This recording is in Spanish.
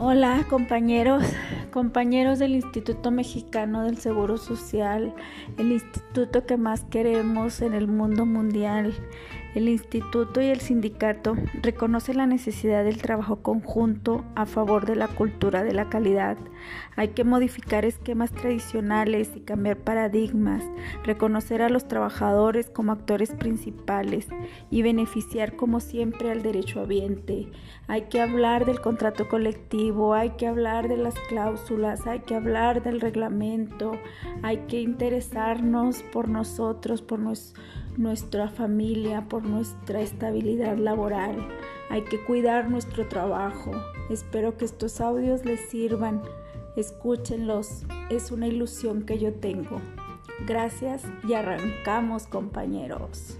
Hola compañeros, compañeros del Instituto Mexicano del Seguro Social, el instituto que más queremos en el mundo mundial. El instituto y el sindicato reconocen la necesidad del trabajo conjunto a favor de la cultura de la calidad. Hay que modificar esquemas tradicionales y cambiar paradigmas, reconocer a los trabajadores como actores principales y beneficiar como siempre al derecho habiente. Hay que hablar del contrato colectivo, hay que hablar de las cláusulas, hay que hablar del reglamento, hay que interesarnos por nosotros, por nuestra familia, por nuestra estabilidad laboral. Hay que cuidar nuestro trabajo. Espero que estos audios les sirvan. Escúchenlos. Es una ilusión que yo tengo. Gracias y arrancamos compañeros.